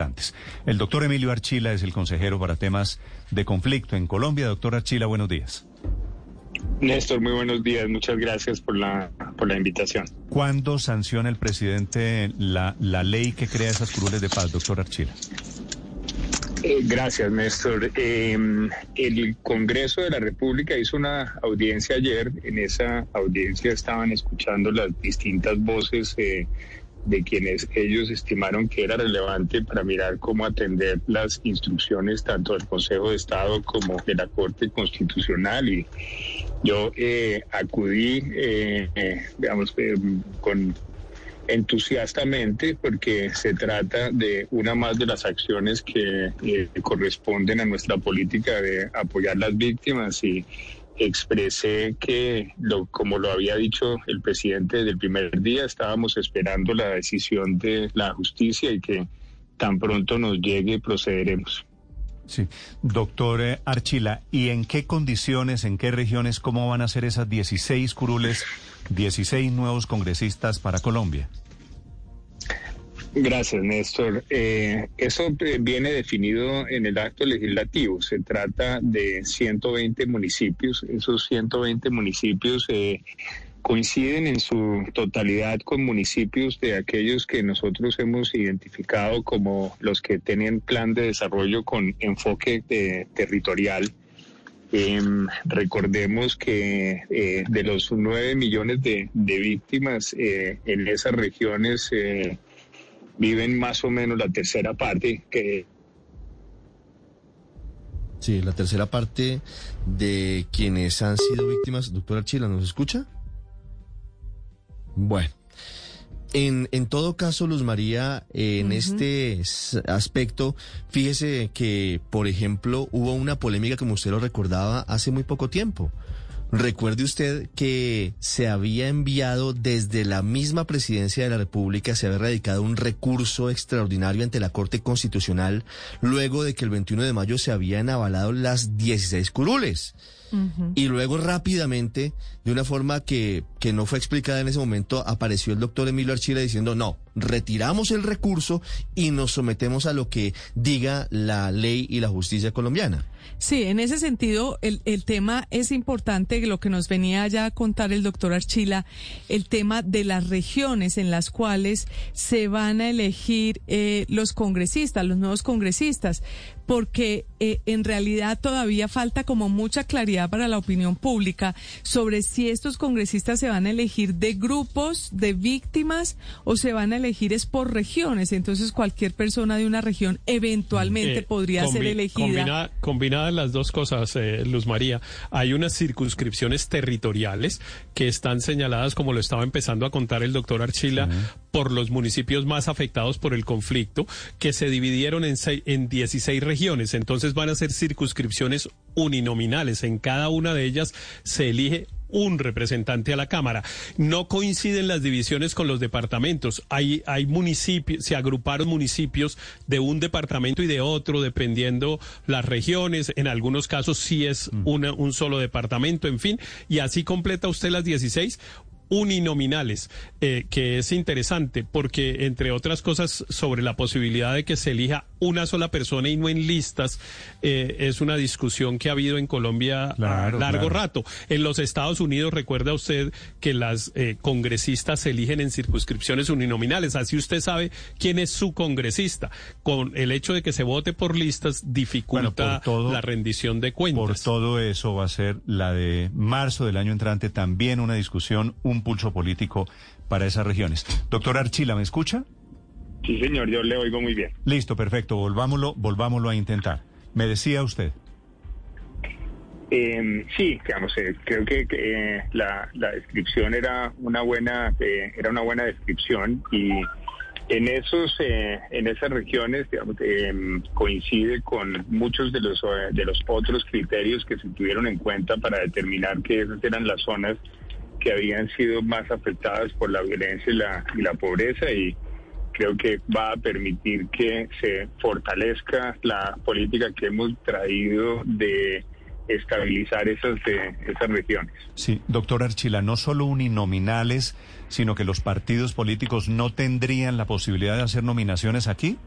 Antes. El doctor Emilio Archila es el consejero para temas de conflicto en Colombia. Doctor Archila, buenos días. Néstor, muy buenos días. Muchas gracias por la, por la invitación. ¿Cuándo sanciona el presidente la, la ley que crea esas curules de paz, doctor Archila? Eh, gracias, Néstor. Eh, el Congreso de la República hizo una audiencia ayer. En esa audiencia estaban escuchando las distintas voces eh, de quienes ellos estimaron que era relevante para mirar cómo atender las instrucciones tanto del Consejo de Estado como de la Corte Constitucional. Y yo eh, acudí, eh, eh, digamos, eh, con entusiastamente porque se trata de una más de las acciones que eh, corresponden a nuestra política de apoyar las víctimas y expresé que, lo, como lo había dicho el presidente desde el primer día, estábamos esperando la decisión de la justicia y que tan pronto nos llegue procederemos. Sí, doctor eh, Archila, ¿y en qué condiciones, en qué regiones, cómo van a ser esas 16 curules, 16 nuevos congresistas para Colombia? Gracias, Néstor. Eh, eso eh, viene definido en el acto legislativo. Se trata de 120 municipios. Esos 120 municipios eh, coinciden en su totalidad con municipios de aquellos que nosotros hemos identificado como los que tienen plan de desarrollo con enfoque de, territorial. Eh, recordemos que eh, de los nueve millones de, de víctimas eh, en esas regiones viven más o menos la tercera parte que Sí, la tercera parte de quienes han sido víctimas. Doctor Archila, ¿nos escucha? Bueno. En, en todo caso, Luz María, en este aspecto, fíjese que, por ejemplo, hubo una polémica, como usted lo recordaba, hace muy poco tiempo. Recuerde usted que se había enviado desde la misma presidencia de la República, se había radicado un recurso extraordinario ante la Corte Constitucional luego de que el 21 de mayo se habían avalado las 16 curules. Y luego rápidamente, de una forma que, que no fue explicada en ese momento, apareció el doctor Emilio Archila diciendo, no, retiramos el recurso y nos sometemos a lo que diga la ley y la justicia colombiana. Sí, en ese sentido, el, el tema es importante, lo que nos venía ya a contar el doctor Archila, el tema de las regiones en las cuales se van a elegir eh, los congresistas, los nuevos congresistas, porque eh, en realidad todavía falta como mucha claridad para la opinión pública sobre si estos congresistas se van a elegir de grupos de víctimas o se van a elegir es por regiones. Entonces cualquier persona de una región eventualmente Eh, podría ser elegida. combina- combinadas las dos cosas, eh, Luz María, hay unas circunscripciones territoriales que están señaladas, como lo estaba empezando a contar el doctor Archila, por los municipios más afectados por el conflicto, que se dividieron en, sei- en 16 regiones. Entonces van a ser circunscripciones uninominales. En cada una de ellas se elige un representante a la Cámara. No coinciden las divisiones con los departamentos. Hay, hay municipios, se agruparon municipios de un departamento y de otro, dependiendo las regiones. En algunos casos sí es una, un solo departamento, en fin. Y así completa usted las 16 uninominales, eh, que es interesante porque, entre otras cosas, sobre la posibilidad de que se elija una sola persona y no en listas, eh, es una discusión que ha habido en Colombia Claro, largo claro. rato. En los Estados Unidos, recuerda usted que las eh, congresistas se eligen en circunscripciones uninominales, así usted sabe quién es su congresista. Con el hecho de que se vote por listas Bueno, dificulta por todo- la rendición de cuentas. Por todo eso va a ser la de marzo del año entrante también una discusión, un pulso político para esas regiones. Doctor Archila, ¿me escucha? Sí, señor, yo le oigo muy bien. Listo, perfecto. Volvámoslo, volvámoslo a intentar. Me decía usted. Eh, sí, digamos, eh, creo que, que, eh, la, la descripción era una buena, eh, era una buena descripción y En esos, eh, en esas regiones, digamos, eh, coincide con muchos de los de los otros criterios que se tuvieron en cuenta para determinar que esas eran las zonas que habían sido más afectadas por la violencia y la, y la pobreza y creo que va a permitir que se fortalezca la política que hemos traído de estabilizar esas, eh, esas regiones. Sí, doctor Archila, no solo uninominales, sino que los partidos políticos no tendrían la posibilidad de hacer nominaciones aquí.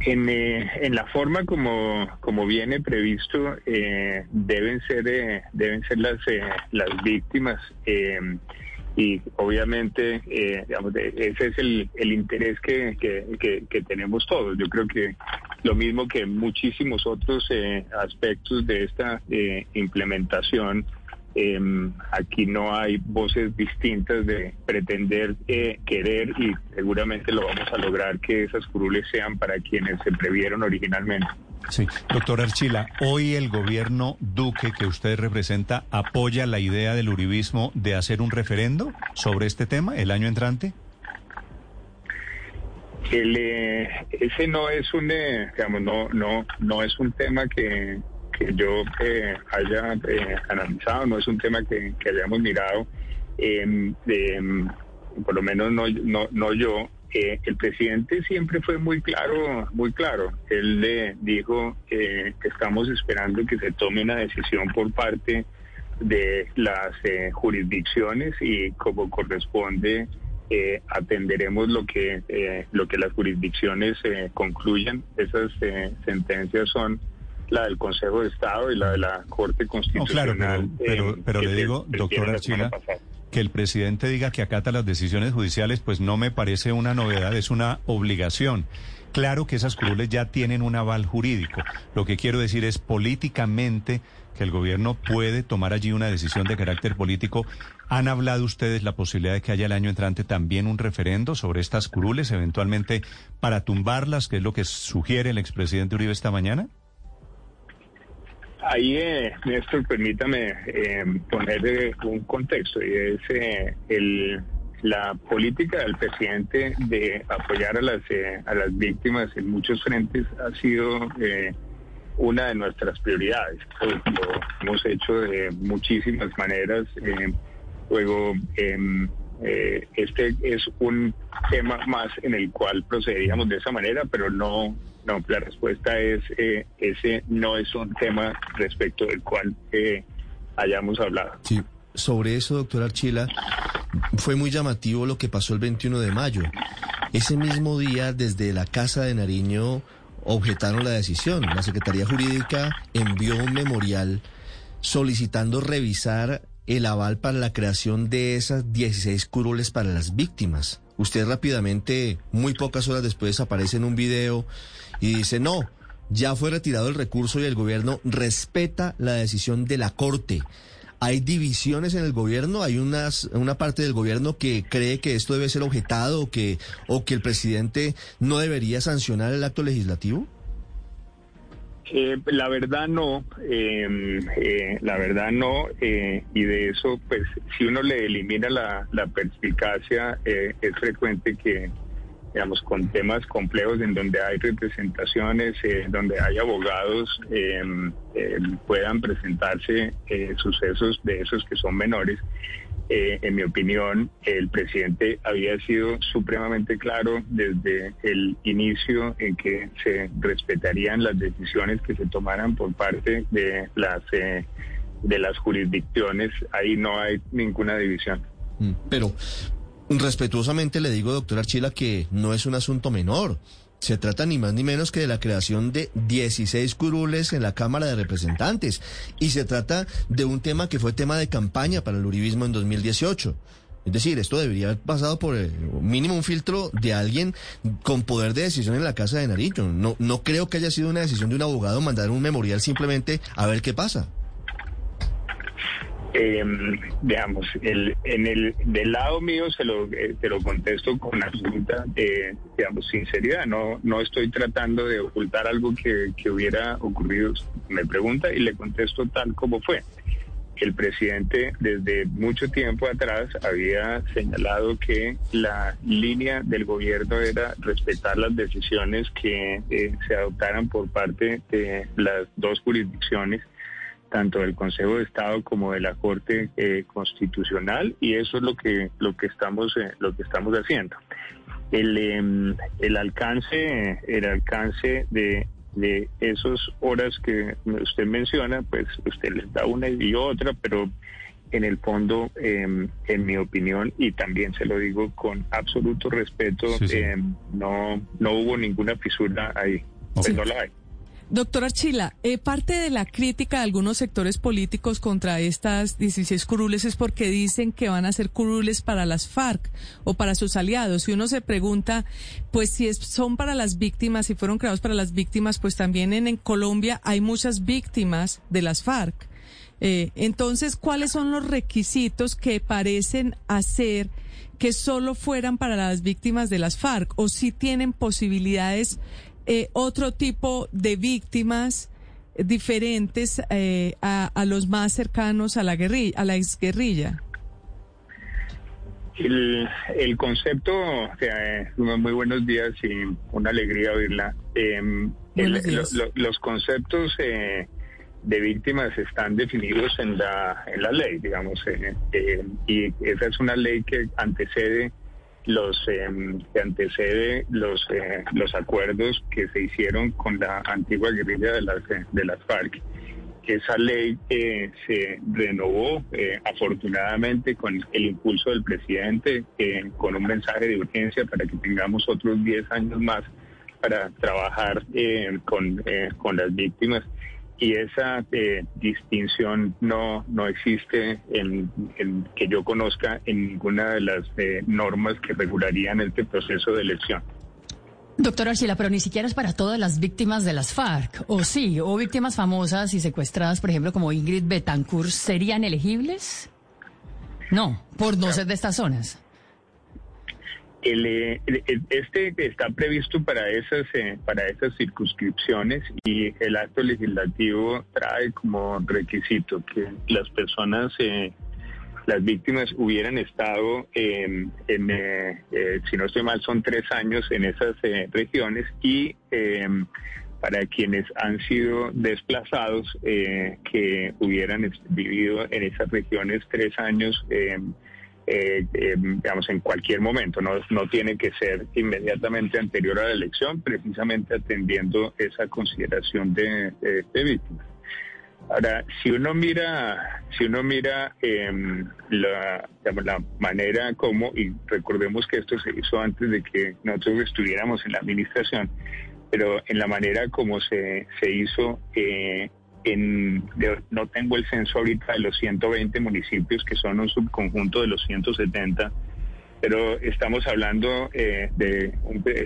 En, eh, en la forma como, como viene previsto, eh, deben ser eh, deben ser las eh, las víctimas eh, y obviamente eh, digamos, de- ese es el, el interés que, que, que- que tenemos todos. Yo creo que lo mismo que muchísimos otros aspectos de esta implementación, eh, aquí no hay voces distintas de pretender eh, querer y seguramente lo vamos a lograr que esas curules sean para quienes se previeron originalmente. Sí, doctor Archila, hoy el gobierno Duque que usted representa apoya la idea del uribismo de hacer un referendo sobre este tema el año entrante. El, eh, ese no es un, eh, digamos, no, no, no es un tema que, que yo eh, haya eh, analizado, no es un tema que, que hayamos mirado, eh, por lo menos no, no, no yo. Eh, el presidente siempre fue muy claro, muy claro. Él le dijo que estamos esperando que se tome una decisión por parte de las eh, jurisdicciones y como corresponde eh, atenderemos lo que eh, lo que las jurisdicciones eh, concluyan. Esas eh, sentencias son la del Consejo de Estado y la de la Corte No, Constitucional. claro, pero, pero, eh, pero le digo, hicieron doctor la semana Archila, que el presidente diga que acata las decisiones judiciales, pues no me parece una novedad, es una obligación. Claro que esas curules ya tienen un aval jurídico. Lo que quiero decir es políticamente que el gobierno puede tomar allí una decisión de carácter político. ¿Han hablado ustedes la posibilidad de que haya el año entrante también un referendo sobre estas curules, eventualmente para tumbarlas, que es lo que sugiere el expresidente Uribe esta mañana? Ahí, eh, Néstor, permítame eh, poner eh, un contexto y es eh, el, la política del presidente de apoyar a las eh, a las víctimas en muchos frentes ha sido una de nuestras prioridades. Lo hemos hecho de muchísimas maneras. luego, em, este es un tema más en el cual procederíamos de esa manera, pero no, no, la respuesta es, eh, ese no es un tema respecto del cual eh, hayamos hablado. Sí, sobre eso, doctor Archila, fue muy llamativo lo que pasó el 21 de mayo. Ese mismo día, desde la Casa de Nariño, objetaron la decisión. La Secretaría Jurídica envió un memorial solicitando revisar el aval para la creación de esas 16 curules para las víctimas. Usted rápidamente, muy pocas horas después, aparece en un video y dice, no, ya fue retirado el recurso y el gobierno respeta la decisión de la Corte. ¿Hay divisiones en el gobierno? ¿Hay unas, una parte del gobierno que cree que esto debe ser objetado o que, o que el presidente no debería sancionar el acto legislativo? Eh, la verdad no, eh, eh, la verdad no, eh, y de eso, pues, si uno le elimina la, la perspicacia, es frecuente que, digamos, con temas complejos en donde hay representaciones, eh, donde hay abogados, eh, eh, puedan presentarse eh, sucesos de esos que son menores. Eh, en mi opinión, el presidente había sido supremamente claro desde el inicio en que se respetarían las decisiones que se tomaran por parte de las eh, de las jurisdicciones. Ahí no hay ninguna división. Mm, Pero respetuosamente le digo, doctor Archila, que no es un asunto menor. Se trata ni más ni menos que de la creación de 16 curules en la Cámara de Representantes. Y se trata de un tema que fue tema de campaña para el uribismo en 2018. Es decir, esto debería haber pasado por eh, mínimo un filtro de alguien con poder de decisión en la Casa de Nariño. No, no creo que haya sido una decisión de un abogado mandar un memorial simplemente a ver qué pasa. Eh, el, en el del lado mío se lo, eh, lo contesto con absoluta, eh, digamos, sinceridad. No, no estoy tratando de ocultar algo que, que hubiera ocurrido. Me pregunta y le contesto tal como fue. el presidente desde mucho tiempo atrás había señalado que la línea del gobierno era respetar las decisiones que eh, se adoptaran por parte de las dos jurisdicciones tanto del Consejo de Estado como de la Corte eh, Constitucional y eso es lo que lo que estamos eh, lo que estamos haciendo el, em, el alcance el alcance de de esas horas que usted menciona, pues usted les da una y otra, pero en el fondo, em, en mi opinión, y también se lo digo con absoluto respeto, em, no, no hubo ninguna fisura ahí. Pues no la hay. Doctor Archila, eh, parte de la crítica de algunos sectores políticos contra estas 16 curules es porque dicen que van a ser curules para las FARC o para sus aliados. Y uno se pregunta, pues si son para las víctimas, si fueron creados para las víctimas, pues también en, Colombia hay muchas víctimas de las FARC. Eh, entonces, ¿cuáles son los requisitos que parecen hacer que solo fueran para las víctimas de las FARC o si tienen posibilidades eh, otro tipo de víctimas diferentes eh, a, los más cercanos a la guerrilla, a la exguerrilla? El, el concepto, muy buenos días y una alegría oírla. Em, los conceptos eh, de víctimas están definidos en la, en la ley, digamos, y esa es una ley que antecede los em, que antecede los eh, los acuerdos que se hicieron con la antigua guerrilla de las de las FARC. Esa ley eh, se renovó eh, afortunadamente con el impulso del presidente, con un mensaje de urgencia para que tengamos otros 10 años más para trabajar con, con las víctimas y esa eh, distinción no, no existe en, que yo conozca en ninguna de las eh, normas que regularían este proceso de elección. Doctor Archila, pero ni siquiera es para todas las víctimas de las FARC, ¿o sí? ¿O víctimas famosas y secuestradas, por ejemplo, como Ingrid Betancourt, serían elegibles? No, por no ser de estas zonas. Eh, el, este está previsto para esas eh, para esas circunscripciones y el acto legislativo trae como requisito que las personas eh, las víctimas hubieran estado en, si no estoy mal son tres años en esas regiones y para quienes han sido desplazados que hubieran vivido en esas regiones tres años eh, eh, digamos, en cualquier momento, no, no tiene que ser inmediatamente anterior a la elección, precisamente atendiendo esa consideración de, víctimas. Ahora, si uno mira, si uno mira em, la, la manera como, y recordemos que esto se hizo antes de que nosotros estuviéramos en la administración, pero en la manera como se, se hizo, eh, no tengo el censo ahorita de los 120 municipios que son un subconjunto de los 170, pero estamos hablando eh, de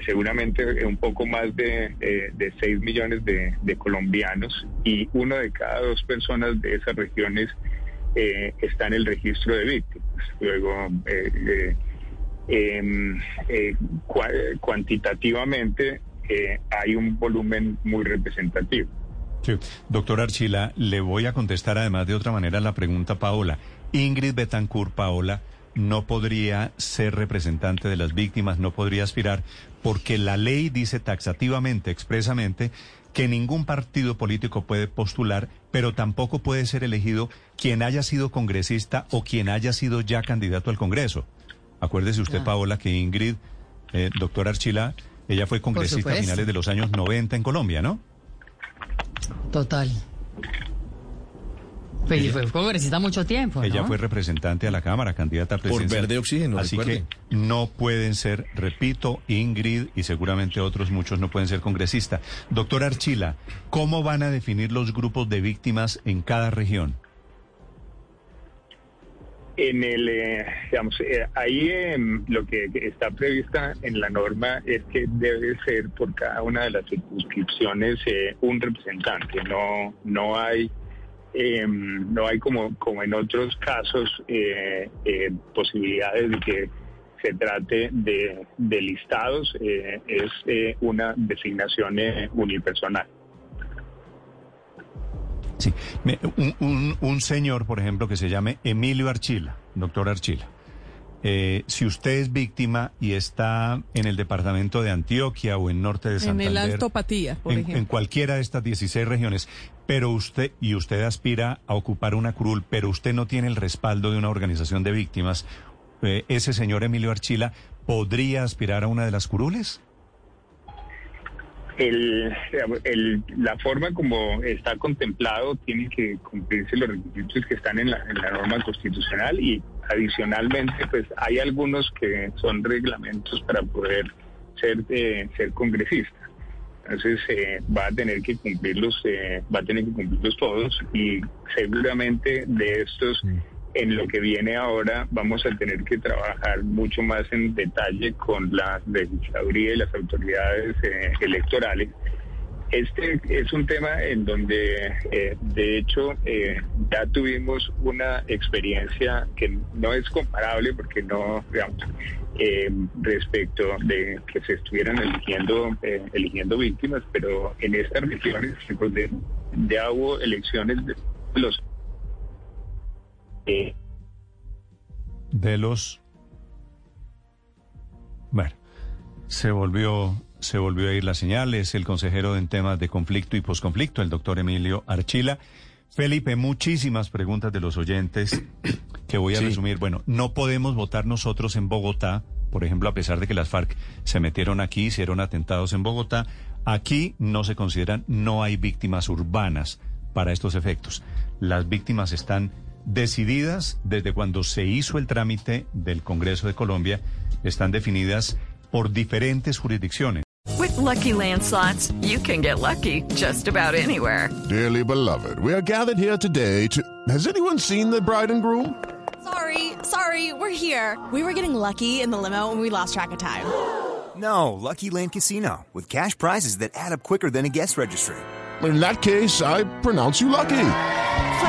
seguramente un poco más de, de 6 millones de, de, y uno de cada dos personas de esas regiones eh, está en el registro de víctimas. Luego, eh, em, cuantitativamente hay un volumen muy representativo. Doctor Archila, le voy a contestar además de otra manera la pregunta Paola. Ingrid Betancourt, Paola, no podría ser representante de las víctimas, no podría aspirar, porque la ley dice taxativamente, expresamente, que ningún partido político puede postular, pero tampoco puede ser elegido quien haya sido congresista o quien haya sido ya candidato al Congreso. Acuérdese usted, Paola, que Ingrid, eh, doctor Archila, ella fue congresista a finales de los años 90 en Colombia, ¿no? Total. Pero ella, fue congresista mucho tiempo. Ella fue representante a la Cámara, candidata a presidencia. Por verde oxígeno, Así que no pueden ser, repito, Ingrid y seguramente otros muchos no pueden ser congresistas. Doctor Archila, ¿cómo van a definir los grupos de víctimas en cada región? En el, eh, digamos, eh, ahí em, lo que está prevista en la norma es que debe ser por cada una de las circunscripciones eh, un representante. No, no hay, em, no hay como, como en otros casos posibilidades de que se trate de listados. es una designación unipersonal. Sí. Me- un, un- un señor, por ejemplo, que se llame Emilio Archila, doctor Archila. Eh, si usted es víctima y está en el departamento de Antioquia o en norte de En Santander, el Alto Patía, por en, ejemplo. en cualquiera de estas 16 regiones, pero usted y usted aspira a ocupar una curul, pero usted no tiene el respaldo de una organización de víctimas, eh, ese señor Emilio Archila podría aspirar a una de las curules. El, la forma como está contemplado tiene que cumplirse los requisitos que están en la, en la norma constitucional y adicionalmente pues hay algunos que son reglamentos para poder ser eh, ser congresista. Entonces eh, va a tener que cumplirlos, eh, va a tener que cumplirlos todos y seguramente de estos en lo que viene ahora vamos a tener que trabajar mucho más en detalle con la legisladuría y las autoridades eh, electorales. Este es un tema en donde, eh, de hecho, eh, ya tuvimos una experiencia que no es comparable porque no, digamos, eh, respecto de que se estuvieran eligiendo, eligiendo víctimas, pero en estas regiones pues, ya hubo elecciones de los eh, de los bueno se volvió se volvió a ir la señal. Es el consejero en temas de conflicto y posconflicto el doctor Emilio Archila. Felipe muchísimas preguntas de los oyentes que voy a Sí. resumir. Bueno no podemos votar nosotros en Bogotá por ejemplo a pesar de que las FARC se metieron aquí hicieron atentados en Bogotá aquí no se consideran no hay víctimas urbanas para estos efectos. Las víctimas están decididas desde cuando se hizo el trámite del Congreso de Colombia, están definidas por diferentes jurisdicciones. With Lucky Land slots, you can get lucky just about anywhere. Dearly beloved, we are gathered here today to. Has anyone seen the bride and groom? Sorry, sorry, we're here. We were getting lucky in the limo and we lost track of time. No, Lucky Land Casino, with cash prizes that add up quicker than a guest registry. In that case, I pronounce you lucky.